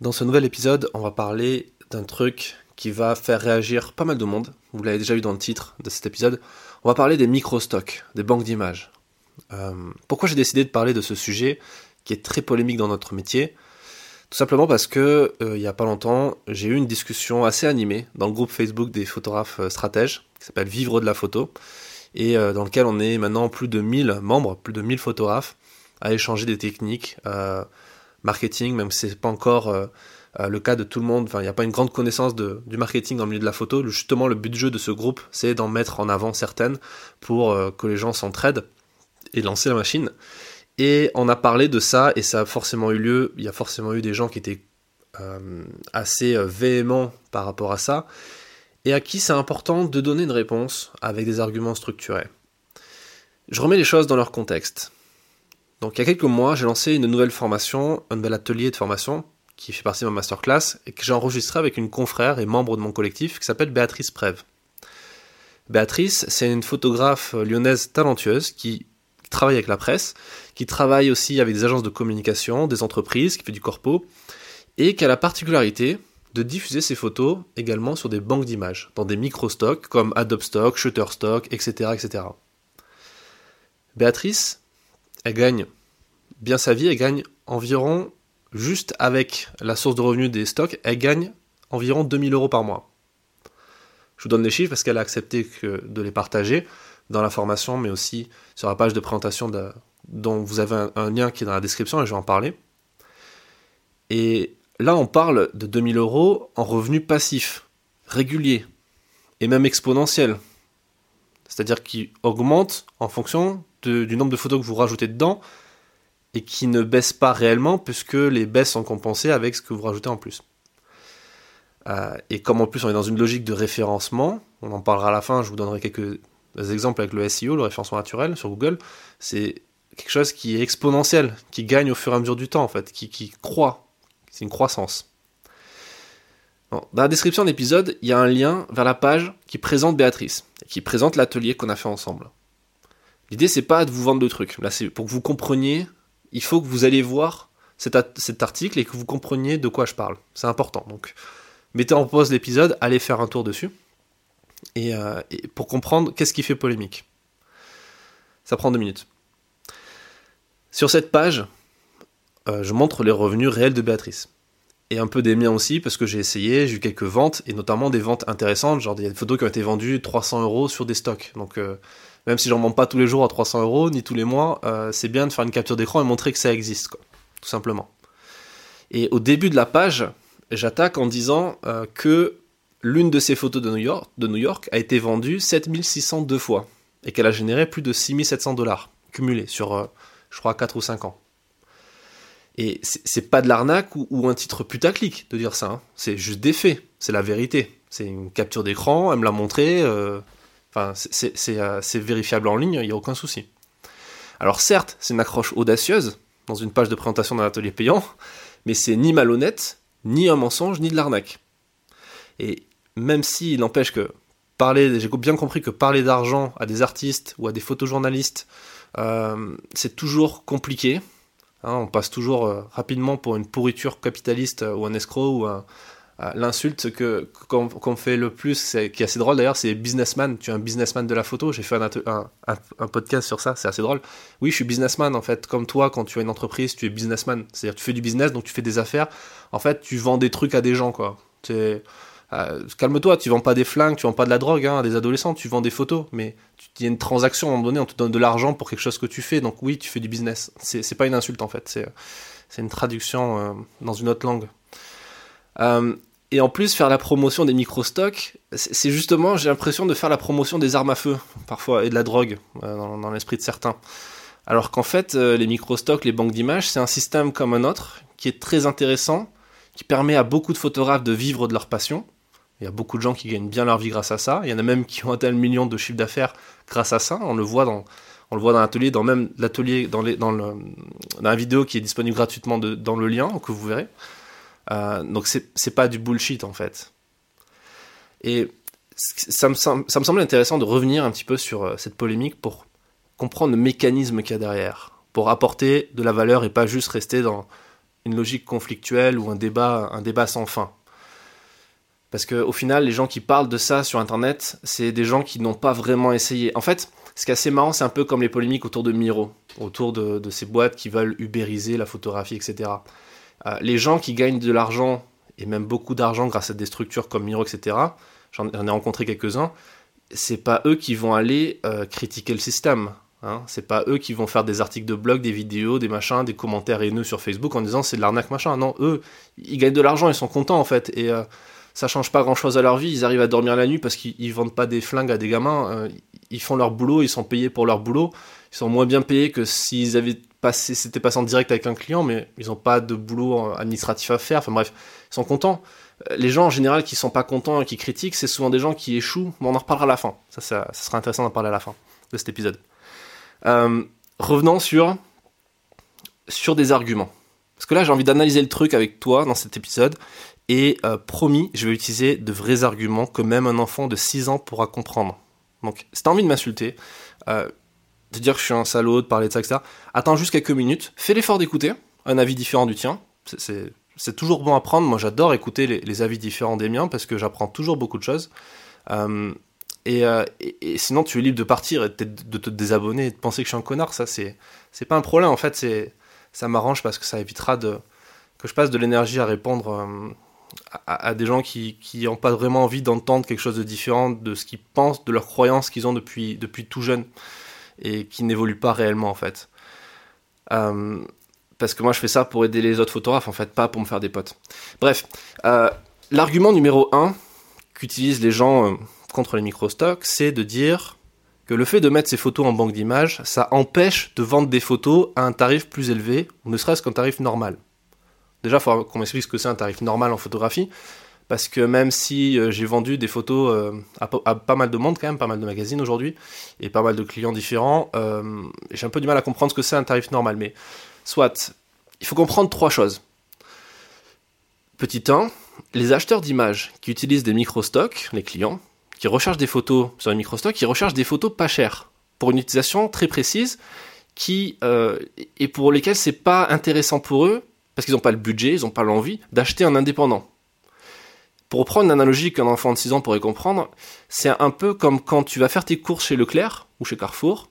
Dans ce nouvel épisode, on va parler d'un truc qui va faire réagir pas mal de monde. Vous l'avez déjà eu dans le titre de cet épisode. On va parler des micro-stocks, des banques d'images. Euh, pourquoi j'ai décidé de parler de ce sujet qui est très polémique dans notre métier? Tout simplement parce que euh, il y a pas longtemps, j'ai eu une discussion assez animée dans le groupe Facebook des photographes euh, stratèges qui s'appelle Vivre de la photo et dans lequel on est maintenant plus de 1000 membres, plus de 1000 photographes à échanger des techniques marketing, même si c'est pas encore euh, euh, le cas de tout le monde. Enfin, il n'y a pas une grande connaissance du marketing dans le milieu de la photo. Justement, le but de jeu de ce groupe, c'est d'en mettre en avant certaines pour euh, que les gens s'entraident et lancer la machine. Et on a parlé de ça et ça a forcément eu lieu. Il y a forcément eu des gens qui étaient assez véhéments par rapport à ça et à qui c'est important de donner une réponse avec des arguments structurés. Je remets les choses dans leur contexte. Donc il y a quelques mois, j'ai lancé une nouvelle formation, un nouvel atelier de formation qui fait partie de ma masterclass et que j'ai enregistré avec une confrère et membre de mon collectif qui s'appelle Béatrice Prève. Béatrice, c'est une photographe lyonnaise talentueuse qui travaille avec la presse, qui travaille aussi avec des agences de communication, des entreprises, qui fait du corpo, et qui a la particularité de diffuser ses photos également sur des banques d'images, dans des micro-stocks comme Adobe Stock, Shutterstock, etc., etc. Béatrice, elle gagne bien sa vie, elle gagne environ, juste avec la source de revenus des stocks, elle gagne environ 2000 euros par mois. Je vous donne les chiffres parce qu'elle a accepté de les partager dans la formation, mais aussi sur la page de présentation dont vous avez un, lien qui est dans la description et je vais en parler. Et là, on parle de 2000 euros en revenus passifs, réguliers, et même exponentiels. C'est-à-dire qui augmentent en fonction du nombre de photos que vous rajoutez dedans et qui ne baisse pas réellement puisque les baisses sont compensées avec ce que vous rajoutez en plus. Euh, et comme en plus on est dans une logique de référencement, on en parlera à la fin, je vous donnerai quelques exemples avec le SEO, le référencement naturel sur Google, c'est quelque chose qui est exponentiel, qui gagne au fur et à mesure du temps en fait, qui, qui croît, c'est une croissance. dans la description de l'épisode, il y a un lien vers la page qui présente Béatrice, qui présente l'atelier qu'on a fait ensemble. L'idée, c'est pas de vous vendre de trucs. Là, c'est pour que vous compreniez, il faut que vous allez voir cet, article et que vous compreniez de quoi je parle. C'est important. Donc, mettez en pause l'épisode, allez faire un tour dessus. Et, euh, pour comprendre qu'est-ce qui fait polémique. Ça prend deux minutes. Sur cette page, euh, je montre les revenus réels de Béatrice. Et un peu des miens aussi, parce que j'ai essayé, j'ai eu quelques ventes, et notamment des ventes intéressantes, genre des photos qui ont été vendues 300 euros sur des stocks. Donc, euh, même si j'en vends pas tous les jours à 300 euros, ni tous les mois, euh, c'est bien de faire une capture d'écran et montrer que ça existe, quoi, tout simplement. Et au début de la page, j'attaque en disant euh, que l'une de ces photos de New, York, a été vendue 7602 fois et qu'elle a généré plus de 6700 dollars cumulés sur, euh, je crois, 4 ou 5 ans. Et c'est pas de l'arnaque ou, un titre putaclic de dire ça, hein. c'est juste des faits, c'est la vérité. C'est une capture d'écran, elle me l'a montré, Euh, c'est vérifiable en ligne, il n'y a aucun souci. Alors certes, c'est une accroche audacieuse dans une page de présentation d'un atelier payant, mais c'est ni malhonnête, ni un mensonge, ni de l'arnaque. Et même s'il n'empêche que parler, j'ai bien compris que parler d'argent à des artistes ou à des photojournalistes, euh, c'est toujours compliqué. Hein, on passe toujours euh, rapidement pour une pourriture capitaliste ou un escroc ou un, l'insulte que qu'on fait le plus, qui est assez drôle d'ailleurs, c'est businessman. Tu es un businessman de la photo. J'ai fait un, un, podcast sur ça, c'est assez drôle. Oui, je suis businessman en fait. Comme toi, quand tu as une entreprise, tu es businessman. C'est-à-dire tu fais du business, donc tu fais des affaires. En fait, tu vends des trucs à des gens, quoi. Euh, calme-toi, tu vends pas des flingues, tu vends pas de la drogue hein, à des adolescents, tu vends des photos. Mais il y a une transaction à un moment donné, on te donne de l'argent pour quelque chose que tu fais. Donc oui, tu fais du business. C'est pas une insulte en fait. C'est une traduction euh, dans une autre langue. Euh, et en plus, faire la promotion des micro-stocks, c'est justement, j'ai l'impression de faire la promotion des armes à feu, parfois, et de la drogue, euh, dans, l'esprit de certains. Alors qu'en fait, euh, les micro-stocks, les banques d'images, c'est un système comme un autre, qui est très intéressant, qui permet à beaucoup de photographes de vivre de leur passion. Il y a beaucoup de gens qui gagnent bien leur vie grâce à ça. Il y en a même qui ont atteint le million de chiffre d'affaires grâce à ça. On le voit dans, on le voit dans l'atelier, dans même l'atelier, dans, les, dans, le, dans la vidéo qui est disponible gratuitement dans le lien, que vous verrez. Euh, donc c'est pas du bullshit en fait. Et ça me, semble intéressant de revenir un petit peu sur euh, cette polémique pour comprendre le mécanisme qu'il y a derrière, pour apporter de la valeur et pas juste rester dans une logique conflictuelle ou un débat, sans fin. Parce qu'au final, les gens qui parlent de ça sur Internet, c'est des gens qui n'ont pas vraiment essayé. En fait, ce qui est assez marrant, c'est un peu comme les polémiques autour de Miro, autour de, ces boîtes qui veulent ubériser la photographie, etc. Euh, les gens qui gagnent de l'argent, et même beaucoup d'argent grâce à des structures comme Miro, etc., j'en ai rencontré quelques-uns, c'est pas eux qui vont aller euh, critiquer le système. Hein. C'est pas eux qui vont faire des articles de blog, des vidéos, des machins, des commentaires haineux sur Facebook en disant c'est de l'arnaque machin. Non, eux, ils gagnent de l'argent, ils sont contents en fait. Et euh, ça change pas grand chose à leur vie. Ils arrivent à dormir la nuit parce qu'ils vendent pas des flingues à des gamins. Ils font leur boulot, ils sont payés pour leur boulot. Ils sont moins bien payés que s'ils avaient passé, c'était passé en direct avec un client, mais ils n'ont pas de boulot administratif à faire. Enfin bref, ils sont contents. Euh, les gens en général qui sont pas contents et qui critiquent, c'est souvent des gens qui échouent. Mais on en reparlera à la fin. Ça, ça, sera intéressant d'en parler à la fin de cet épisode. Euh, revenons sur sur des arguments. Parce que là, j'ai envie d'analyser le truc avec toi dans cet épisode et euh, promis, je vais utiliser de vrais arguments que même un enfant de 6 ans pourra comprendre. Donc, si t'as envie de m'insulter, euh, de dire que je suis un salaud, de parler de ça, etc., attends juste quelques minutes, fais l'effort d'écouter un avis différent du tien. C'est toujours bon à prendre. Moi, j'adore écouter les, avis différents des miens parce que j'apprends toujours beaucoup de choses. Euh, et, et, sinon, tu es libre de partir et de, te désabonner et de penser que je suis un connard. Ça, c'est pas un problème. En fait, ça m'arrange parce que ça évitera de, que je passe de l'énergie à répondre à, des gens qui n'ont pas vraiment envie d'entendre quelque chose de différent de ce qu'ils pensent, de leurs croyances qu'ils ont depuis tout jeune et qui n'évoluent pas réellement en fait. Euh, parce que moi je fais ça pour aider les autres photographes en fait, pas pour me faire des potes. Bref, euh, l'argument numéro 1 qu'utilisent les gens euh, contre les micro-stocks, c'est de dire que le fait de mettre ces photos en banque d'images, ça empêche de vendre des photos à un tarif plus élevé, ne serait-ce qu'un tarif normal. Déjà, il faut qu'on m'explique ce que c'est un tarif normal en photographie. Parce que même si euh, j'ai vendu des photos euh, à, pas mal de monde, quand même, pas mal de magazines aujourd'hui, et pas mal de clients différents, euh, j'ai un peu du mal à comprendre ce que c'est un tarif normal. Mais soit, il faut comprendre trois choses. Petit 1, les acheteurs d'images qui utilisent des micro-stocks, les clients, qui recherchent des photos sur les micro-stocks, qui recherchent des photos pas chères, pour une utilisation très précise, qui, et pour lesquelles c'est pas intéressant pour eux parce qu'ils n'ont pas le budget, ils n'ont pas l'envie d'acheter un indépendant. Pour reprendre une analogie qu'un enfant de 6 ans pourrait comprendre, c'est un peu comme quand tu vas faire tes courses chez Leclerc ou chez Carrefour.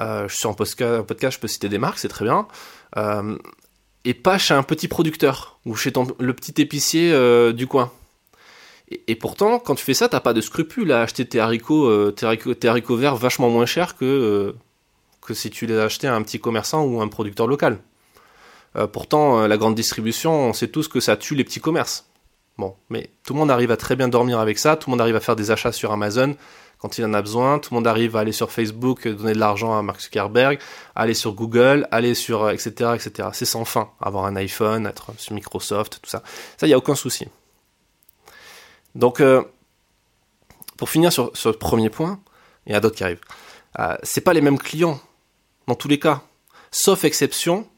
Euh, je suis en podcast, je peux citer des marques, c'est très bien. Euh, et pas chez un petit producteur ou chez le petit épicier euh, du coin. Et, pourtant, quand tu fais ça, t'as pas de scrupule à acheter tes haricots, tes haricots, verts vachement moins chers que, que si tu les achetais à un petit commerçant ou un producteur local. Pourtant, la grande distribution, on sait tous que ça tue les petits commerces. Bon, mais tout le monde arrive à très bien dormir avec ça, tout le monde arrive à faire des achats sur Amazon quand il en a besoin, tout le monde arrive à aller sur Facebook, donner de l'argent à Mark Zuckerberg, aller sur Google, aller sur etc. Euh, etc. C'est sans fin, avoir un iPhone, être sur Microsoft, tout ça. Ça, il n'y a aucun souci. Donc, pour finir sur, ce premier point, il y a d'autres qui arrivent. Euh, c'est pas les mêmes clients dans tous les cas, sauf exception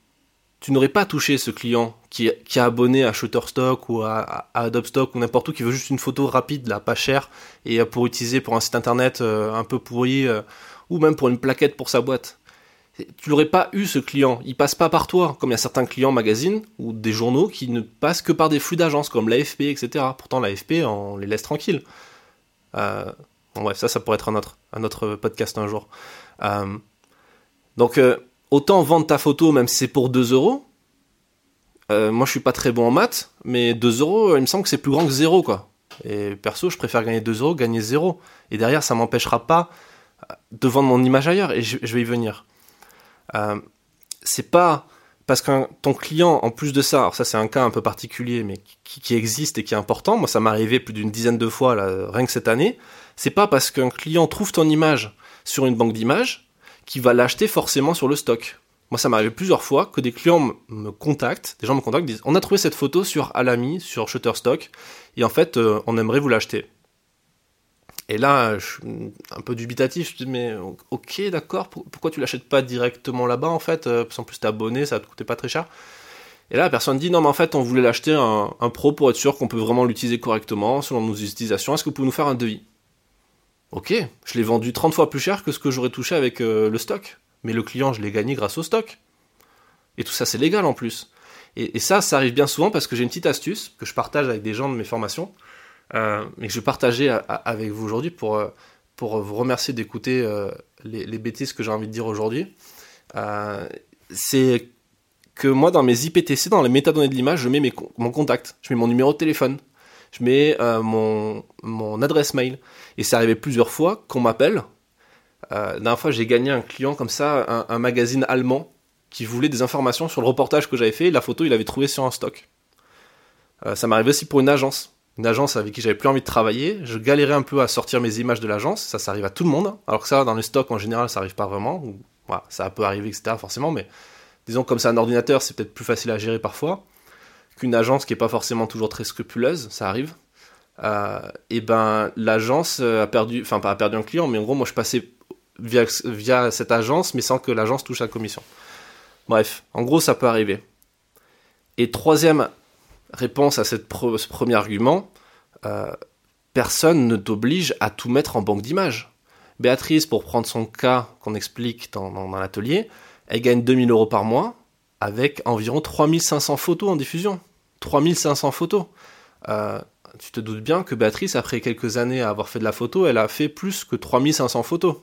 tu n'aurais pas touché ce client qui, a abonné à Shutterstock ou à, à Adobe Stock ou n'importe où qui veut juste une photo rapide, là, pas chère, et euh, pour utiliser pour un site internet euh, un peu pourri, euh, ou même pour une plaquette pour sa boîte. Tu n'aurais pas eu ce client, il passe pas par toi, comme il y a certains clients magazines ou des journaux qui ne passent que par des flux d'agences comme l'AFP, etc. Pourtant l'AFP, on les laisse tranquilles. bon bref, ça, ça pourrait être un autre, un autre podcast un jour. donc autant vendre ta photo même si c'est pour 2 euros. Euh, moi je suis pas très bon en maths, mais 2 euros, il me semble que c'est plus grand que 0 quoi. Et perso, je préfère gagner 2 euros, gagner 0. Et derrière, ça m'empêchera pas de vendre mon image ailleurs, et je, vais y venir. Euh, c'est pas parce que ton client, en plus de ça, alors ça c'est un cas un peu particulier, mais qui, existe et qui est important, moi ça m'est arrivé plus d'une dizaine de fois, rien que cette année, c'est pas parce qu'un client trouve ton image sur une banque d'images qui va l'acheter forcément sur le stock. Moi, ça m'arrive plusieurs fois que des clients me contactent, des gens me contactent, disent On a trouvé cette photo sur Alamy, sur Shutterstock, et en fait, euh, on aimerait vous l'acheter. Et là, je suis un peu dubitatif, je dis Mais ok, d'accord, pourquoi tu l'achètes pas directement là-bas en fait euh, Parce qu'en plus, t'es abonné, ça te coûtait pas très cher. Et là, la personne dit Non, mais en fait, on voulait l'acheter un, un pro pour être sûr qu'on peut vraiment l'utiliser correctement selon nos utilisations. Est-ce que vous pouvez nous faire un devis? Ok, je l'ai vendu 30 fois plus cher que ce que j'aurais touché avec euh, le stock. Mais le client, je l'ai gagné grâce au stock. Et tout ça, c'est légal en plus. Et, ça, ça arrive bien souvent parce que j'ai une petite astuce que je partage avec des gens de mes formations, euh, mais que je vais partager avec vous aujourd'hui pour, euh, pour vous remercier d'écouter euh, les, les, bêtises que j'ai envie de dire aujourd'hui. c'est que moi, dans mes IPTC, dans les métadonnées de l'image, je mets mes, mon contact, je mets mon numéro de téléphone, je mets mon, mon adresse mail. Et c'est arrivé plusieurs fois qu'on m'appelle. la dernière fois, j'ai gagné un client comme ça, un, magazine allemand qui voulait des informations sur le reportage que j'avais fait. La photo, il avait trouvé sur un stock. Euh, ça m'arrivait aussi pour une agence. Une agence avec qui j'avais plus envie de travailler. Je galérais un peu à sortir mes images de l'agence. Ça, ça arrive à tout le monde. Alors que ça, dans les stocks, en général, ça arrive pas vraiment. Ça peut arriver, etc. forcément. Mais disons, comme c'est un ordinateur, c'est peut-être plus facile à gérer parfois. Qu'une agence qui est pas forcément toujours très scrupuleuse, ça arrive. Euh, et ben, l'agence a perdu, enfin, pas perdu un client, mais en gros, moi, je passais via, cette agence, mais sans que l'agence touche la commission. Bref, en gros, ça peut arriver. Et troisième réponse à cette ce premier argument, euh, personne ne t'oblige à tout mettre en banque d'images. Béatrice, pour prendre son cas qu'on explique dans, l'atelier, elle gagne 2000 euros par mois avec environ 3500 photos en diffusion. 3500 photos. Euh, tu te doutes bien que Béatrice, après quelques années à avoir fait de la photo, elle a fait plus que 3500 photos.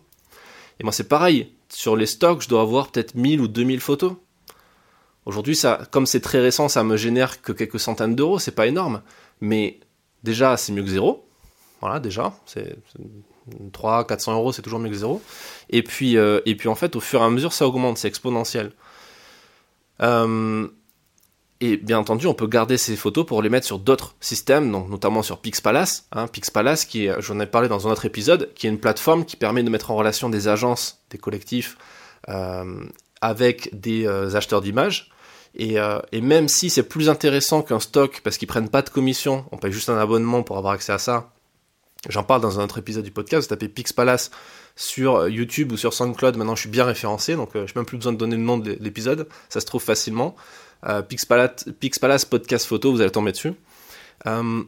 Et moi, c'est pareil. Sur les stocks, je dois avoir peut-être 1000 ou 2000 photos. Aujourd'hui, ça, comme c'est très récent, ça me génère que quelques centaines d'euros, c'est pas énorme. Mais déjà, c'est mieux que zéro. Voilà, déjà, c'est 300, 400 euros, c'est toujours mieux que zéro. Et puis, euh, et puis en fait, au fur et à mesure, ça augmente, c'est exponentiel. Euh, et bien entendu, on peut garder ces photos pour les mettre sur d'autres systèmes, notamment sur Pixpalace. Hein, Pixpalace, qui j'en ai parlé dans un autre épisode, qui est une plateforme qui permet de mettre en relation des agences, des collectifs, euh, avec des euh, acheteurs d'images. Et, euh, et, même si c'est plus intéressant qu'un stock, parce qu'ils prennent pas de commission, on paye juste un abonnement pour avoir accès à ça. J'en parle dans un autre épisode du podcast, vous tapez Pixpalace sur YouTube ou sur SoundCloud, maintenant je suis bien référencé, donc je n'ai même plus besoin de donner le nom de l'épisode, ça se trouve facilement. Euh, Pixpalace, Podcast Photo, vous allez tomber dessus. Euh,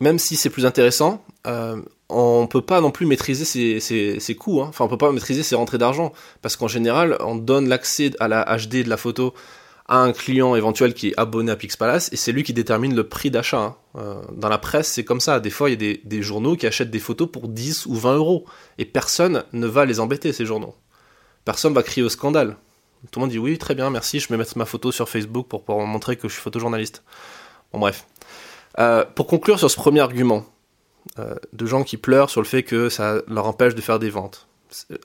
même si c'est plus intéressant, euh, on peut pas non plus maîtriser ses, coûts. Hein. Enfin, on peut pas maîtriser ses rentrées d'argent parce qu'en général, on donne l'accès à la HD de la photo à un client éventuel qui est abonné à Pixpalace et c'est lui qui détermine le prix d'achat. Hein. Euh, dans la presse, c'est comme ça. Des fois, il y a des, journaux qui achètent des photos pour 10 ou 20 euros et personne ne va les embêter, ces journaux. Personne va crier au scandale. Tout le monde dit oui, très bien, merci, je vais mettre ma photo sur Facebook pour pouvoir montrer que je suis photojournaliste. Bon, bref. Euh, pour conclure sur ce premier argument, euh, de gens qui pleurent sur le fait que ça leur empêche de faire des ventes.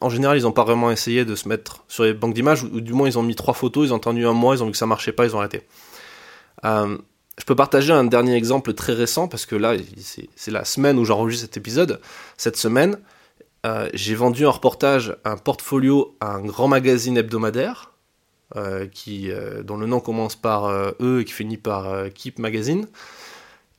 En général, ils n'ont pas vraiment essayé de se mettre sur les banques d'images, ou, du moins ils ont mis trois photos, ils ont entendu un mois, ils ont vu que ça marchait pas, ils ont arrêté. Euh, je peux partager un dernier exemple très récent, parce que là, c'est la semaine où j'enregistre cet épisode. Cette semaine, euh, j'ai vendu un reportage, un portfolio à un grand magazine hebdomadaire, euh, qui, euh, dont le nom commence par E et qui finit par Keep Magazine.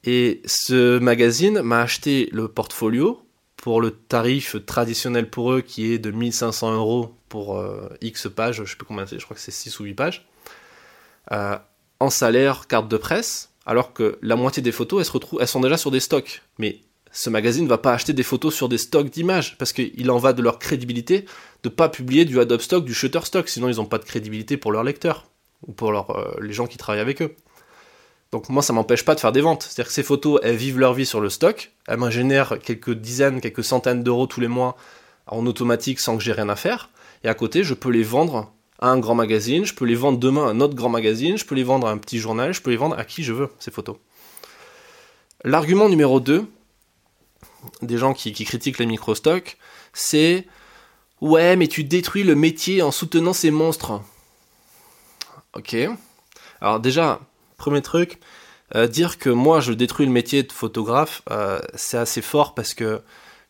Et ce magazine m'a acheté le portfolio pour le tarif traditionnel pour eux qui est de 1500 euros pour X pages, je sais plus combien c'est, je crois que c'est 6 ou 8 pages, en salaire, carte de presse, alors que la moitié des photos, elles, se retrouvent, elles sont déjà sur des stocks. Mais ce magazine ne va pas acheter des photos sur des stocks d'images, parce qu'il en va de leur crédibilité de pas publier du Adobe Stock, du Shutterstock, sinon ils n'ont pas de crédibilité pour leurs lecteurs, ou pour euh, les gens qui travaillent avec eux. Donc moi, ça m'empêche pas de faire des ventes. C'est-à-dire que ces photos, elles vivent leur vie sur le stock, elles me génèrent quelques dizaines, quelques centaines d'euros tous les mois en automatique sans que j'ai rien à faire, et à côté, je peux les vendre à un grand magazine, je peux les vendre demain à un autre grand magazine, je peux les vendre à un petit journal, je peux les vendre à qui je veux, ces photos. L'argument numéro 2, des gens qui, critiquent les micro-stocks, c'est ouais, mais tu détruis le métier en soutenant ces monstres. Ok. Alors déjà, premier truc, euh, dire que moi je détruis le métier de photographe, euh, c'est assez fort parce que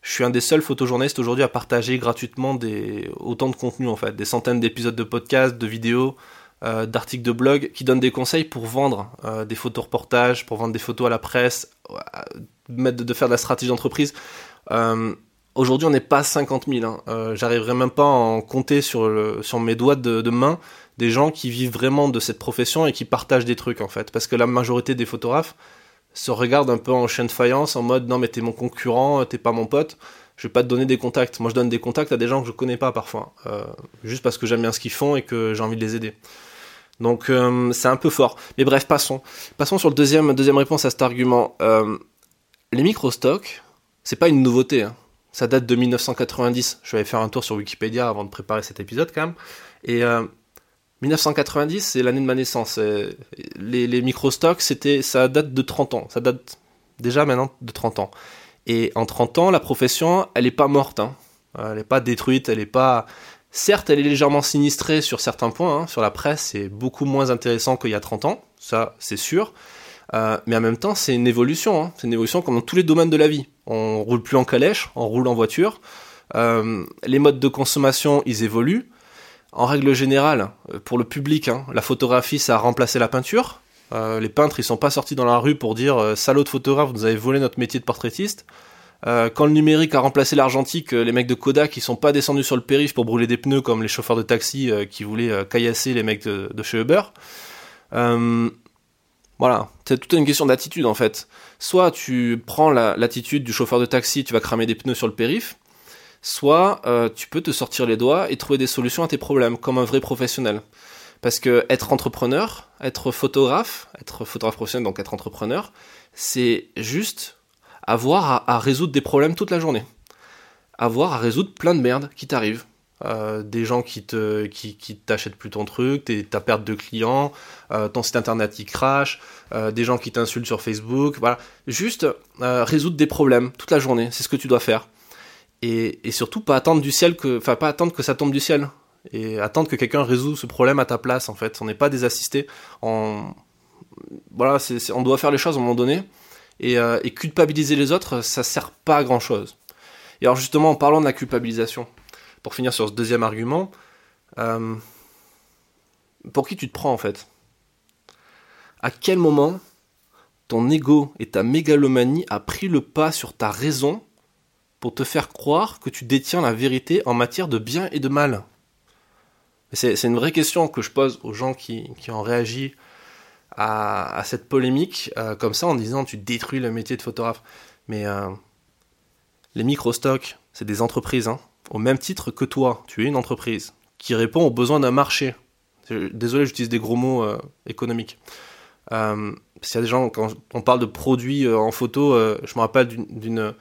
je suis un des seuls photojournalistes aujourd'hui à partager gratuitement autant de contenu en fait, des centaines d'épisodes de podcasts, de vidéos, euh, d'articles de blog qui donnent des conseils pour vendre des photos reportages, pour vendre des photos à la presse, mettre de faire de la stratégie d'entreprise. Euh, aujourd'hui, on n'est pas 50 000. Hein. Euh, J'arriverai même pas à en compter sur, sur mes doigts de, main des gens qui vivent vraiment de cette profession et qui partagent des trucs en fait. Parce que la majorité des photographes se regardent un peu en chaîne de faïence en mode non mais t'es mon concurrent, t'es pas mon pote. Je vais pas te donner des contacts. Moi, je donne des contacts à des gens que je connais pas parfois, euh, juste parce que j'aime bien ce qu'ils font et que j'ai envie de les aider. Donc euh, c'est un peu fort. Mais bref, passons. Passons sur le deuxième, deuxième réponse à cet argument. Euh, les micro-stocks, c'est pas une nouveauté. Hein. Ça date de 1990. Je vais faire un tour sur Wikipédia avant de préparer cet épisode quand même. Et 1990, c'est l'année de ma naissance. Les, les micro-stocks, ça date de 30 ans. Ça date déjà maintenant de 30 ans. Et en 30 ans, la profession, elle n'est pas morte. Hein. Elle n'est pas détruite, elle n'est pas... Certes, elle est légèrement sinistrée sur certains points. Hein. Sur la presse, c'est beaucoup moins intéressant qu'il y a 30 ans. Ça, c'est sûr. Euh, mais en même temps, c'est une évolution. Hein. C'est une évolution comme dans tous les domaines de la vie. On roule plus en calèche, on roule en voiture. Euh, les modes de consommation, ils évoluent. En règle générale, pour le public, hein, la photographie, ça a remplacé la peinture. Euh, les peintres, ils sont pas sortis dans la rue pour dire euh, salaud de photographe, vous avez volé notre métier de portraitiste. Euh, quand le numérique a remplacé l'argentique, les mecs de Kodak, ils sont pas descendus sur le périph pour brûler des pneus comme les chauffeurs de taxi qui voulaient caillasser les mecs de, chez Uber. voilà, c'est toute une question d'attitude en fait. Soit tu prends l'attitude du chauffeur de taxi, tu vas cramer des pneus sur le périph, soit tu peux te sortir les doigts et trouver des solutions à tes problèmes comme un vrai professionnel. Parce que être entrepreneur, être photographe, être photographe professionnel, donc être entrepreneur, c'est juste avoir à, résoudre des problèmes toute la journée. Avoir à résoudre plein de merde qui t'arrivent. Euh, des gens qui te qui, qui t'achètent plus ton truc, ta perte de clients, euh, ton site internet qui crache, euh, des gens qui t'insultent sur Facebook, voilà, juste résoudre des problèmes toute la journée, c'est ce que tu dois faire. Et, et surtout pas attendre du ciel que, enfin pas attendre que ça tombe du ciel et attendre que quelqu'un résout ce problème à ta place en fait. On n'est pas des assistés. On... Voilà, on doit faire les choses à un moment donné. Euh, et, culpabiliser les autres, ça sert pas à grand chose. Et alors justement, en parlant de la culpabilisation, pour finir sur ce deuxième argument, euh, pour qui tu te prends en fait? À quel moment ton ego et ta mégalomanie a pris le pas sur ta raison pour te faire croire que tu détiens la vérité en matière de bien et de mal? C'est une vraie question que je pose aux gens qui, ont réagi à, cette polémique, euh, comme ça, en disant tu détruis le métier de photographe. Mais euh, les micro-stocks, c'est des entreprises, hein. au même titre que toi, tu es une entreprise qui répond aux besoins d'un marché. Désolé, j'utilise des gros mots euh, économiques. S'il y a des gens, quand on parle de produits en photo, je me rappelle d'une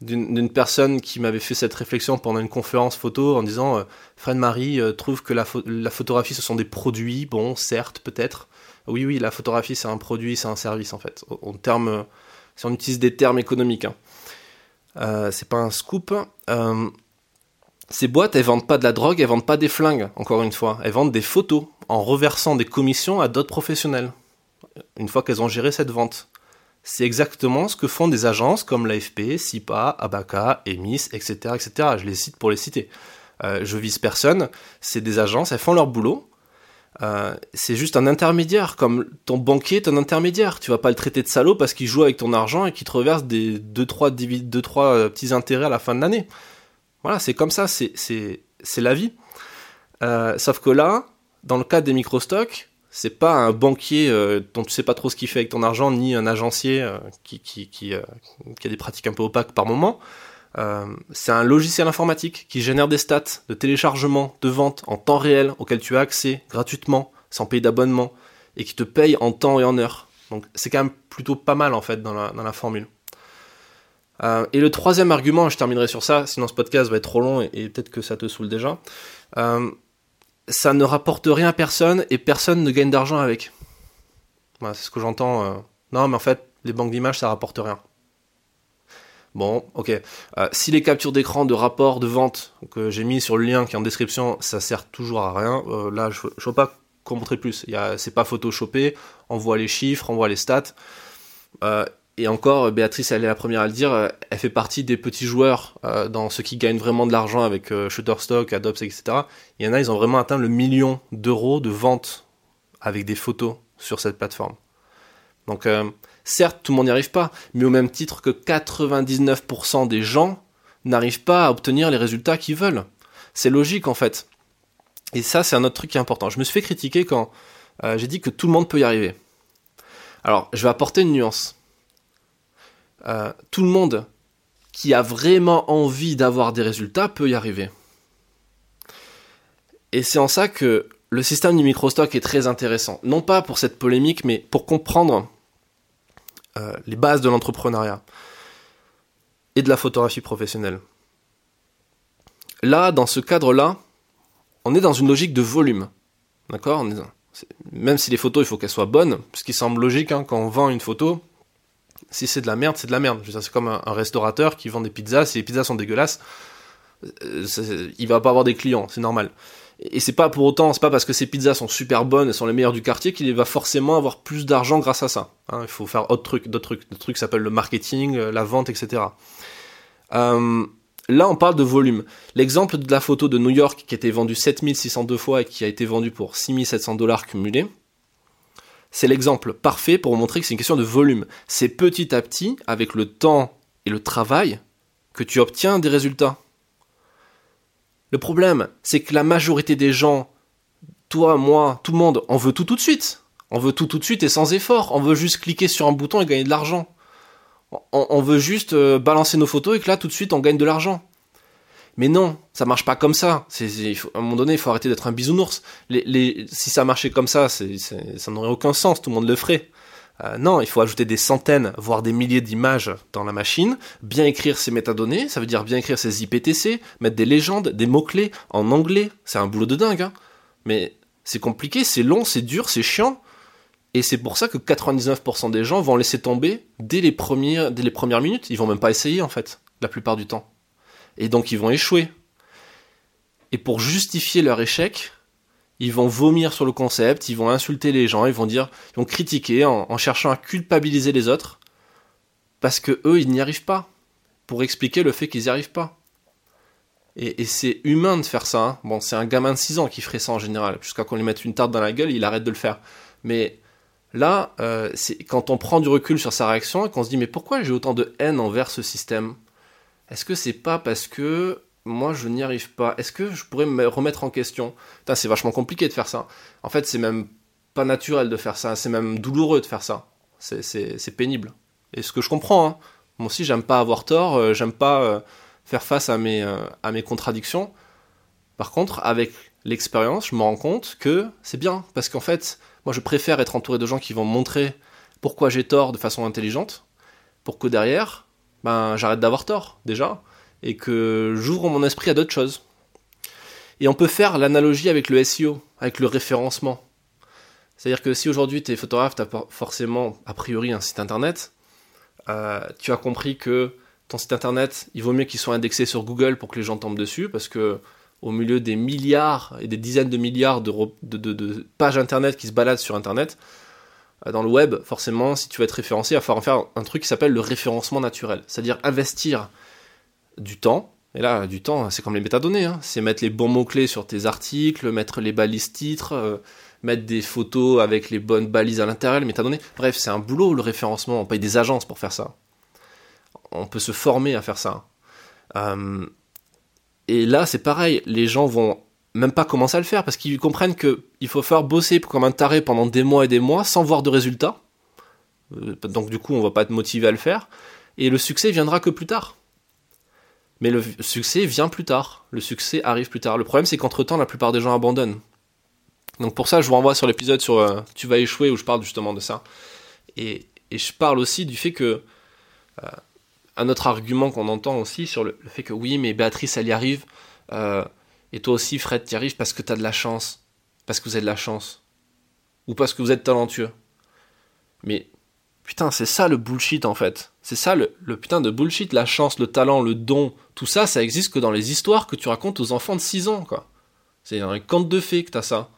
d'une personne qui m'avait fait cette réflexion pendant une conférence photo en disant euh, Fred Marie euh, trouve que la, photographie ce sont des produits, bon certes peut-être, oui oui la photographie c'est un produit, c'est un service en fait, en termes, si on utilise des termes économiques, hein. euh, c'est pas un scoop. ces boîtes elles vendent pas de la drogue, elles vendent pas des flingues encore une fois, elles vendent des photos en reversant des commissions à d'autres professionnels une fois qu'elles ont géré cette vente. C'est exactement ce que font des agences comme l'AFP, SIPA, Abaca, EMIS, etc., etc. Je les cite pour les citer. Euh, je vise personne. C'est des agences, elles font leur boulot. Euh, c'est juste un intermédiaire, comme ton banquier est un intermédiaire. Tu vas pas le traiter de salaud parce qu'il joue avec ton argent et qu'il te reverse des 2-3 deux, trois, euh, petits intérêts à la fin de l'année. Voilà, c'est comme ça, c'est la vie. sauf que là, dans le cas des micro-stocks, c'est pas un banquier euh, dont tu sais pas trop ce qu'il fait avec ton argent, ni un agencier euh, euh, qui, a des pratiques un peu opaques par moment. c'est un logiciel informatique qui génère des stats de téléchargement, de vente en temps réel auquel tu as accès gratuitement, sans payer d'abonnement, et qui te paye en temps et en heure. Donc c'est quand même plutôt pas mal en fait dans la, formule. et le troisième argument, je terminerai sur ça, sinon ce podcast va être trop long et peut-être que ça te saoule déjà ça ne rapporte rien à personne et personne ne gagne d'argent avec. Voilà, c'est ce que j'entends. Euh. Non, mais en fait, les banques d'images, ça rapporte rien. Bon, ok. Euh, si les captures d'écran de rapports de vente que j'ai mis sur le lien qui est en description, ça sert toujours à rien. Euh, là, je ne veux pas qu'on montrer plus. C'est pas photoshopé. On voit les chiffres, on voit les stats. Et encore, Béatrice, elle est la première à le dire, elle fait partie des petits joueurs euh, dans ceux qui gagnent vraiment de l'argent avec euh, Shutterstock, Adobe, etc. Il y en a, ils ont vraiment atteint le million d'euros de ventes avec des photos sur cette plateforme. Donc, euh, certes, tout le monde n'y arrive pas, mais au même titre que 99% des gens n'arrivent pas à obtenir les résultats qu'ils veulent. C'est logique en fait. Et ça, c'est un autre truc qui est important. Je me suis fait critiquer quand j'ai dit que tout le monde peut y arriver. Alors, je vais apporter une nuance euh, tout le monde qui a vraiment envie d'avoir des résultats peut y arriver. Et c'est en ça que le système du microstock est très intéressant. Non pas pour cette polémique, mais pour comprendre euh, les bases de l'entrepreneuriat et de la photographie professionnelle. Là, dans ce cadre-là, on est dans une logique de volume. D'accord? Même si les photos, il faut qu'elles soient bonnes, ce qui semble logique hein, quand on vend une photo, si c'est de la merde, c'est de la merde. C'est comme un, restaurateur qui vend des pizzas, si les pizzas sont dégueulasses, euh, il va pas avoir des clients, c'est normal. Et c'est pas pour autant, c'est pas parce que ces pizzas sont super bonnes et sont les meilleures du quartier qu'il va forcément avoir plus d'argent grâce à ça. Hein. il faut faire autre truc, d'autres trucs, d'autres trucs qui s'appellent le marketing, euh, la vente, etc. Euh, là, on parle de volume. L'exemple de la photo de New York qui a été vendue 7602 fois et qui a été vendue pour 6700 dollars cumulés, c'est l'exemple parfait pour montrer que c'est une question de volume. C'est petit à petit, avec le temps et le travail, que tu obtiens des résultats. Le problème, c'est que la majorité des gens, toi, moi, tout le monde, on veut tout tout de suite. On veut tout tout de suite et sans effort. On veut juste cliquer sur un bouton et gagner de l'argent. On, veut juste euh, balancer nos photos et que là, tout de suite, on gagne de l'argent. Mais non, ça marche pas comme ça. À un moment donné, il faut arrêter d'être un bisounours. Si ça marchait comme ça, ça n'aurait aucun sens. Tout le monde le ferait. Euh, non, il faut ajouter des centaines, voire des milliers d'images dans la machine, bien écrire ses métadonnées, ça veut dire bien écrire ses IPTC, mettre des légendes, des mots-clés en anglais. C'est un boulot de dingue, hein. Mais c'est compliqué, c'est long, c'est dur, c'est chiant. Et c'est pour ça que 99% des gens vont laisser tomber dès les, premières, dès les premières minutes. Ils vont même pas essayer, en fait, la plupart du temps. Et donc ils vont échouer. Et pour justifier leur échec, ils vont vomir sur le concept, ils vont insulter les gens, ils vont dire, ils vont critiquer en, cherchant à culpabiliser les autres parce que eux, ils n'y arrivent pas. Pour expliquer le fait qu'ils n'y arrivent pas. Et, c'est humain de faire ça. Hein. Bon, c'est un gamin de 6 ans qui ferait ça en général. Jusqu'à qu'on lui mette une tarte dans la gueule, il arrête de le faire. Mais là, euh, c'est quand on prend du recul sur sa réaction et qu'on se dit, mais pourquoi j'ai autant de haine envers ce système? Est-ce que c'est pas parce que moi je n'y arrive pas? Est-ce que je pourrais me remettre en question? C'est vachement compliqué de faire ça. En fait, c'est même pas naturel de faire ça, c'est même douloureux de faire ça. C'est pénible. Et ce que je comprends, hein. moi aussi j'aime pas avoir tort, euh, j'aime pas euh, faire face à mes, euh, à mes contradictions. Par contre, avec l'expérience, je me rends compte que c'est bien, parce qu'en fait, moi je préfère être entouré de gens qui vont me montrer pourquoi j'ai tort de façon intelligente, pour que derrière, ben j'arrête d'avoir tort déjà et que j'ouvre mon esprit à d'autres choses. Et on peut faire l'analogie avec le SEO, avec le référencement. C'est-à-dire que si aujourd'hui tu es photographe, tu as forcément a priori un site internet, euh, tu as compris que ton site internet, il vaut mieux qu'il soit indexé sur Google pour que les gens tombent dessus, parce que au milieu des milliards et des dizaines de milliards de, pages internet qui se baladent sur internet, dans le web, forcément, si tu veux être référencé, il va falloir faire un truc qui s'appelle le référencement naturel. C'est-à-dire investir du temps. Et là, du temps, c'est comme les métadonnées. Hein. C'est mettre les bons mots-clés sur tes articles, mettre les balises titres, euh, mettre des photos avec les bonnes balises à l'intérieur, les métadonnées. Bref, c'est un boulot, le référencement. On paye des agences pour faire ça. On peut se former à faire ça. Euh, et là, c'est pareil. Les gens vont même pas commencer à le faire parce qu'ils comprennent qu'il faut faire bosser comme un taré pendant des mois et des mois sans voir de résultats. Euh, donc, du coup, on va pas être motivé à le faire. Et le succès viendra que plus tard. Mais le succès vient plus tard. Le succès arrive plus tard. Le problème, c'est qu'entre-temps, la plupart des gens abandonnent. Donc pour ça, je vous renvoie sur l'épisode sur euh, Tu vas échouer, où je parle justement de ça. Et, je parle aussi du fait que... Euh, un autre argument qu'on entend aussi sur le, fait que oui, mais Béatrice, elle y arrive. Et toi aussi, Fred, tu y arrives parce que tu as de la chance. Parce que vous avez de la chance. Ou parce que vous êtes talentueux. Mais Putain, c'est ça le bullshit en fait. C'est ça le, putain de bullshit, la chance, le talent, le don. Tout ça, ça existe que dans les histoires que tu racontes aux enfants de 6 ans, quoi. C'est dans un conte de fées que t'as ça.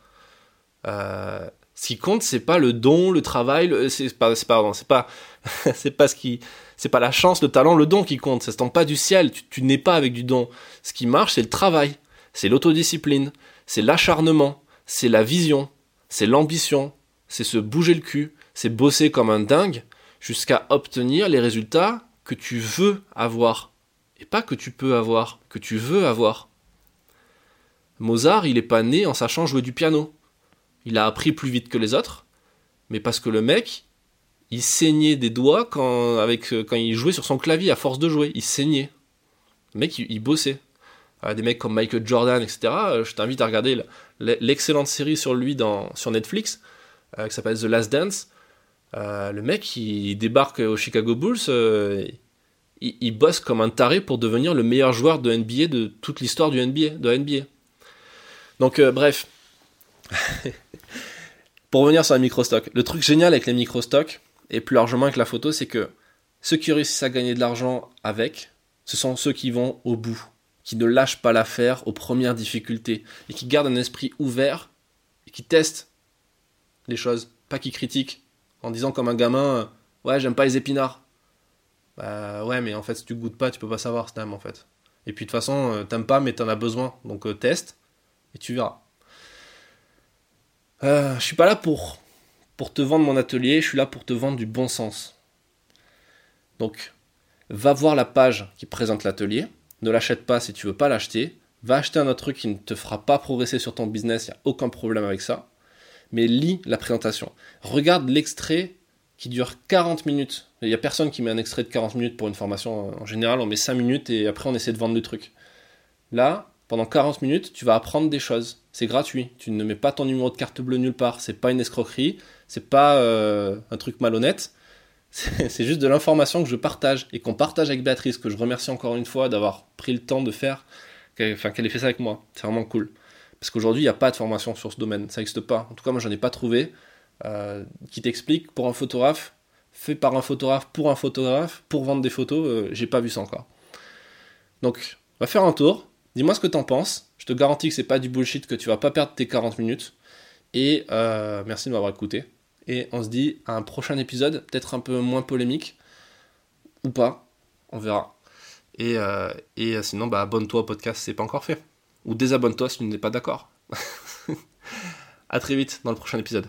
Euh, ce qui compte, c'est pas le don, le travail, c'est pas, c'est pas, c'est pas, c'est pas ce qui, c'est pas la chance, le talent, le don qui compte. Ça se tombe pas du ciel. Tu, tu n'es pas avec du don. Ce qui marche, c'est le travail, c'est l'autodiscipline, c'est l'acharnement, c'est la vision, c'est l'ambition, c'est se bouger le cul, c'est bosser comme un dingue jusqu'à obtenir les résultats que tu veux avoir. Et pas que tu peux avoir, que tu veux avoir. Mozart, il n'est pas né en sachant jouer du piano. Il a appris plus vite que les autres, mais parce que le mec, il saignait des doigts quand, il jouait sur son clavier à force de jouer. Il saignait. Le mec, il, bossait. Des mecs comme Michael Jordan, etc., je t'invite à regarder l'excellente série sur lui dans, sur Netflix, qui s'appelle The Last Dance. le mec, il débarque au Chicago Bulls, il, bosse comme un taré pour devenir le meilleur joueur de NBA de toute l'histoire du NBA, de NBA. Donc, bref. pour revenir sur les micro-stocks, le truc génial avec les micro-stocks, et plus largement avec la photo, c'est que ceux qui réussissent à gagner de l'argent avec, ce sont ceux qui vont au bout, qui ne lâchent pas l'affaire aux premières difficultés, et qui gardent un esprit ouvert, et qui testent les choses, pas qui critiquent, en disant comme un gamin, ouais, j'aime pas les épinards. Bah ouais, mais en fait, si tu goûtes pas, tu peux pas savoir t'aimes en fait. Et puis de toute façon, euh, t'aimes pas, mais t'en as besoin, donc euh, teste, et tu verras. Euh, je suis pas là pour, pour te vendre mon atelier, je suis là pour te vendre du bon sens. Donc, va voir la page qui présente l'atelier, ne l'achète pas si tu veux pas l'acheter, va acheter un autre truc qui ne te fera pas progresser sur ton business, il n'y a aucun problème avec ça, mais lis la présentation. Regarde l'extrait qui dure 40 minutes. Il n'y a personne qui met un extrait de 40 minutes pour une formation. En général, on met 5 minutes et après on essaie de vendre le truc. Là, pendant 40 minutes, tu vas apprendre des choses. C'est gratuit. Tu ne mets pas ton numéro de carte bleue nulle part. C'est pas une escroquerie. C'est pas euh, un truc malhonnête. C'est juste de l'information que je partage et qu'on partage avec Béatrice, que je remercie encore une fois d'avoir pris le temps de faire, enfin qu'elle ait fait ça avec moi. C'est vraiment cool. Parce qu'aujourd'hui, il n'y a pas de formation sur ce domaine. Ça n'existe pas. En tout cas, moi, j'en ai pas trouvé. Euh, qui t'explique pour un photographe, fait par un photographe pour un photographe, pour vendre des photos. Euh, j'ai pas vu ça encore. Donc, on va faire un tour. Dis-moi ce que t'en penses. Je te garantis que c'est pas du bullshit, que tu vas pas perdre tes 40 minutes. Et euh, merci de m'avoir écouté. Et on se dit à un prochain épisode, peut-être un peu moins polémique. Ou pas. On verra. Et, euh, et sinon, bah, abonne-toi au podcast si c'est pas encore fait. Ou désabonne-toi si tu n'es pas d'accord. à très vite dans le prochain épisode.